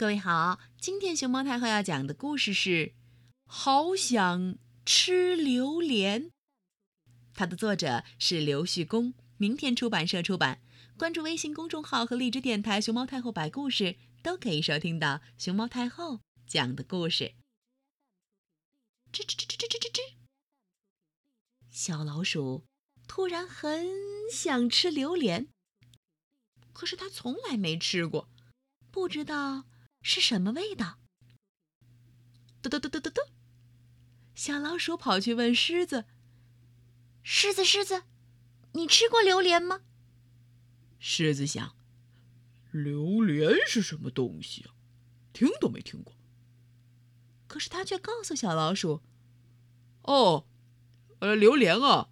各位好，今天熊猫太后要讲的故事是《好想吃榴莲》，它的作者是刘旭公，明天出版社出版。关注微信公众号和荔枝电台“熊猫太后摆故事”，都可以收听到熊猫太后讲的故事。吱吱吱吱吱吱吱吱，小老鼠突然很想吃榴莲，可是它从来没吃过，不知道。是什么味道？嘟嘟嘟嘟嘟嘟！小老鼠跑去问狮子：“狮子，狮子，你吃过榴莲吗？”狮子想：“榴莲是什么东西啊？听都没听过。”可是他却告诉小老鼠：“哦，呃，榴莲啊，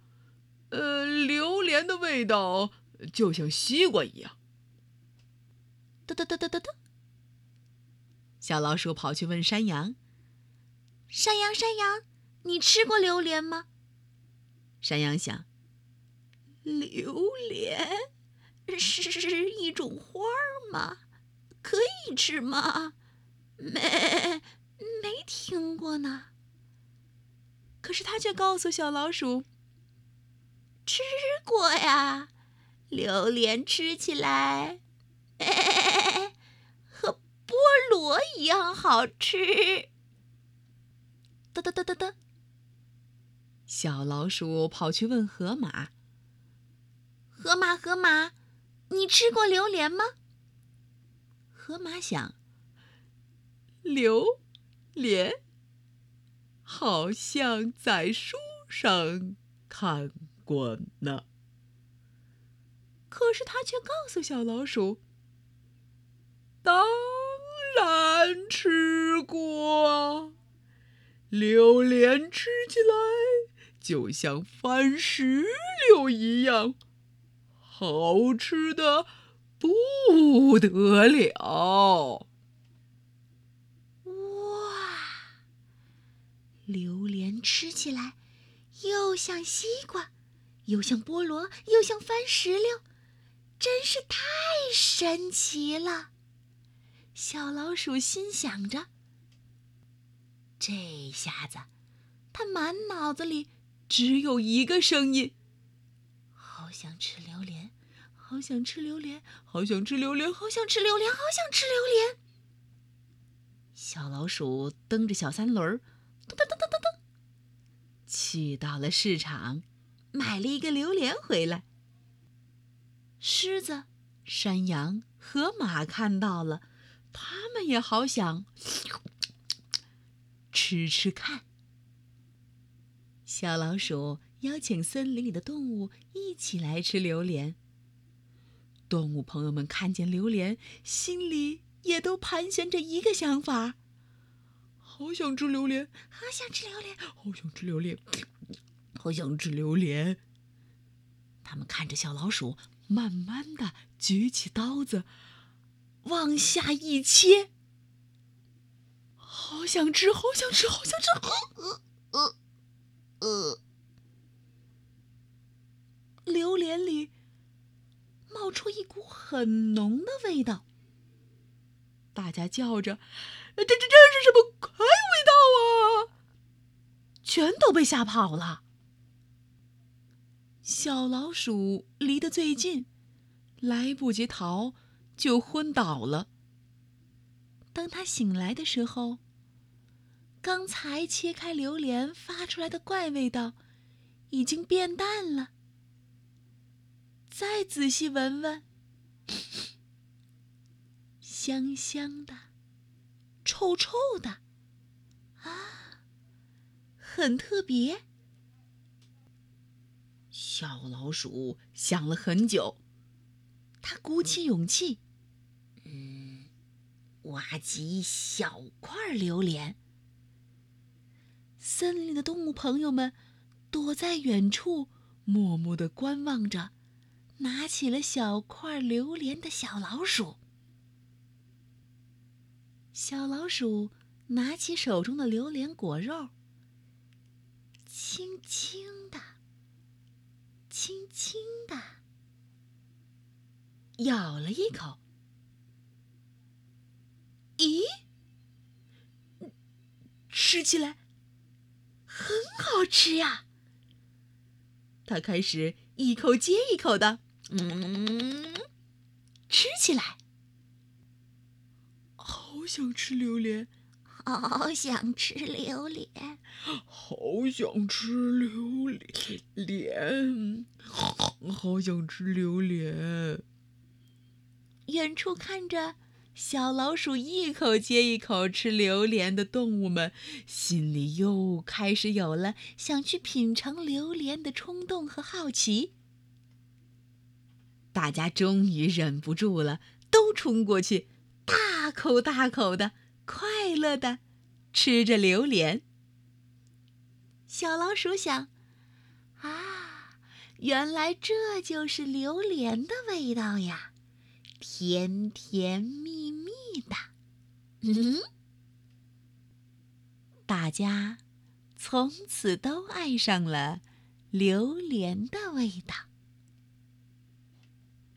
呃，榴莲的味道就像西瓜一样。”嘟嘟嘟嘟嘟嘟。小老鼠跑去问山羊：“山羊，山羊，你吃过榴莲吗？”山羊想：“榴莲是一种花儿吗？可以吃吗？没，没听过呢。”可是他却告诉小老鼠：“吃过呀，榴莲吃起来。”菠萝一样好吃。哒哒哒哒哒。小老鼠跑去问河马：“河马，河马，你吃过榴莲吗？”河马想：“榴莲好像在书上看过呢。”可是他却告诉小老鼠：“当。”吃过，榴莲吃起来就像番石榴一样，好吃的不得了。哇，榴莲吃起来又像西瓜，又像菠萝，又像番石榴，真是太神奇了。小老鼠心想着：“这下子，它满脑子里只有一个声音：好想吃榴莲，好想吃榴莲，好想吃榴莲，好想吃榴莲，好想吃榴莲。”小老鼠蹬着小三轮，噔噔噔噔噔噔，去到了市场，买了一个榴莲回来。狮子、山羊、河马看到了。他们也好想吃吃看。小老鼠邀请森林里的动物一起来吃榴莲。动物朋友们看见榴莲，心里也都盘旋着一个想法：好想吃榴莲，好想吃榴莲，好想吃榴莲，好想吃榴莲。他们看着小老鼠，慢慢的举起刀子。往下一切，好想吃，好想吃，好想吃！呃呃呃，榴莲里冒出一股很浓的味道，大家叫着：“这这这是什么怪味道啊！”全都被吓跑了。小老鼠离得最近，来不及逃。就昏倒了。当他醒来的时候，刚才切开榴莲发出来的怪味道已经变淡了。再仔细闻闻，香香的，臭臭的，啊，很特别。小老鼠想了很久，他鼓起勇气。挖几小块榴莲，森林里的动物朋友们躲在远处，默默的观望着。拿起了小块榴莲的小老鼠，小老鼠拿起手中的榴莲果肉，轻轻的、轻轻的咬了一口。咦，吃起来很好吃呀！他开始一口接一口的，嗯，吃起来。好想吃榴莲，好想吃榴莲，好想吃榴莲，好想吃榴莲。远处看着小老鼠一口接一口吃榴莲的动物们，心里又开始有了想去品尝榴莲的冲动和好奇。大家终于忍不住了，都冲过去，大口大口的、快乐的吃着榴莲。小老鼠想：啊，原来这就是榴莲的味道呀！甜甜蜜蜜的，嗯，大家从此都爱上了榴莲的味道。